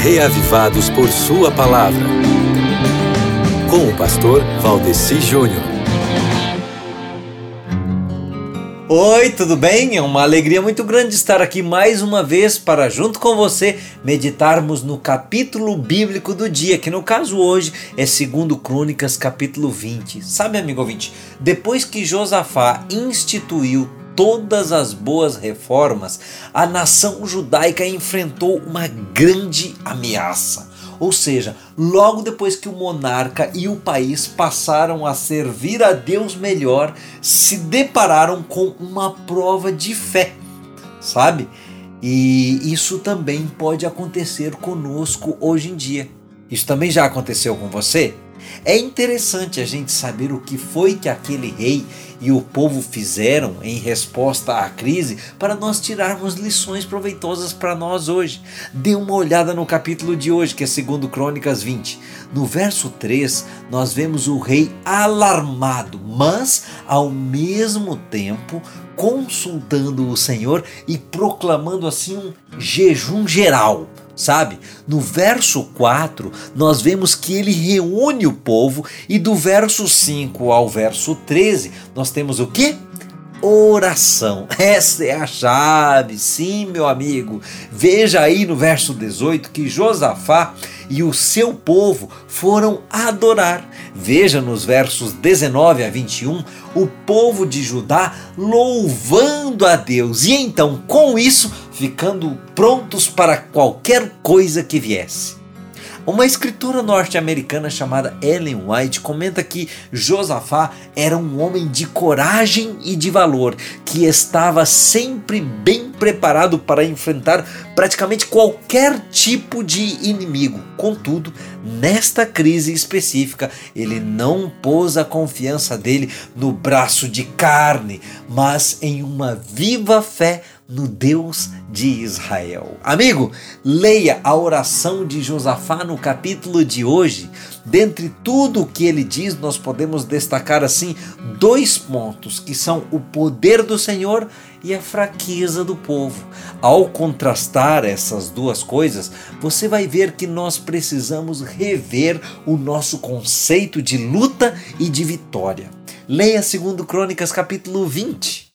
reavivados por Sua palavra. Com o pastor Valdeci Júnior. Oi, tudo bem? É uma alegria muito grande estar aqui mais uma vez para, junto com você, meditarmos no capítulo bíblico do dia, que no caso hoje é 2 Crônicas, capítulo 20. Sabe, amigo ouvinte, depois que Josafá instituiu todas as boas reformas, a nação judaica enfrentou uma grande ameaça. Ou seja, logo depois que o monarca e o país passaram a servir a Deus melhor, se depararam com uma prova de fé, sabe? E isso também pode acontecer conosco hoje em dia. Isso também já aconteceu com você? É interessante a gente saber o que foi que aquele rei e o povo fizeram em resposta à crise para nós tirarmos lições proveitosas para nós hoje. Dê uma olhada no capítulo de hoje, que é segundo Crônicas 20. No verso 3, nós vemos o rei alarmado, mas ao mesmo tempo consultando o Senhor e proclamando assim um jejum geral sabe? No verso 4, nós vemos que ele reúne o povo e do verso 5 ao verso 13, nós temos o que? oração. Essa é a chave, sim, meu amigo. Veja aí no verso 18 que Josafá e o seu povo foram adorar. Veja nos versos 19 a 21 o povo de Judá louvando a Deus e então, com isso, ficando prontos para qualquer coisa que viesse. Uma escritora norte-americana chamada Ellen White comenta que Josafá era um homem de coragem e de valor, que estava sempre bem preparado para enfrentar praticamente qualquer tipo de inimigo. Contudo, nesta crise específica, ele não pôs a confiança dele no braço de carne, mas em uma viva fé no Deus de Israel. Amigo, leia a oração de Josafá no capítulo de hoje. Dentre tudo o que ele diz, nós podemos destacar assim dois pontos que são o poder do Senhor e a fraqueza do povo. Ao contrastar essas duas coisas, você vai ver que nós precisamos rever o nosso conceito de luta e de vitória. Leia 2 Crônicas capítulo 20.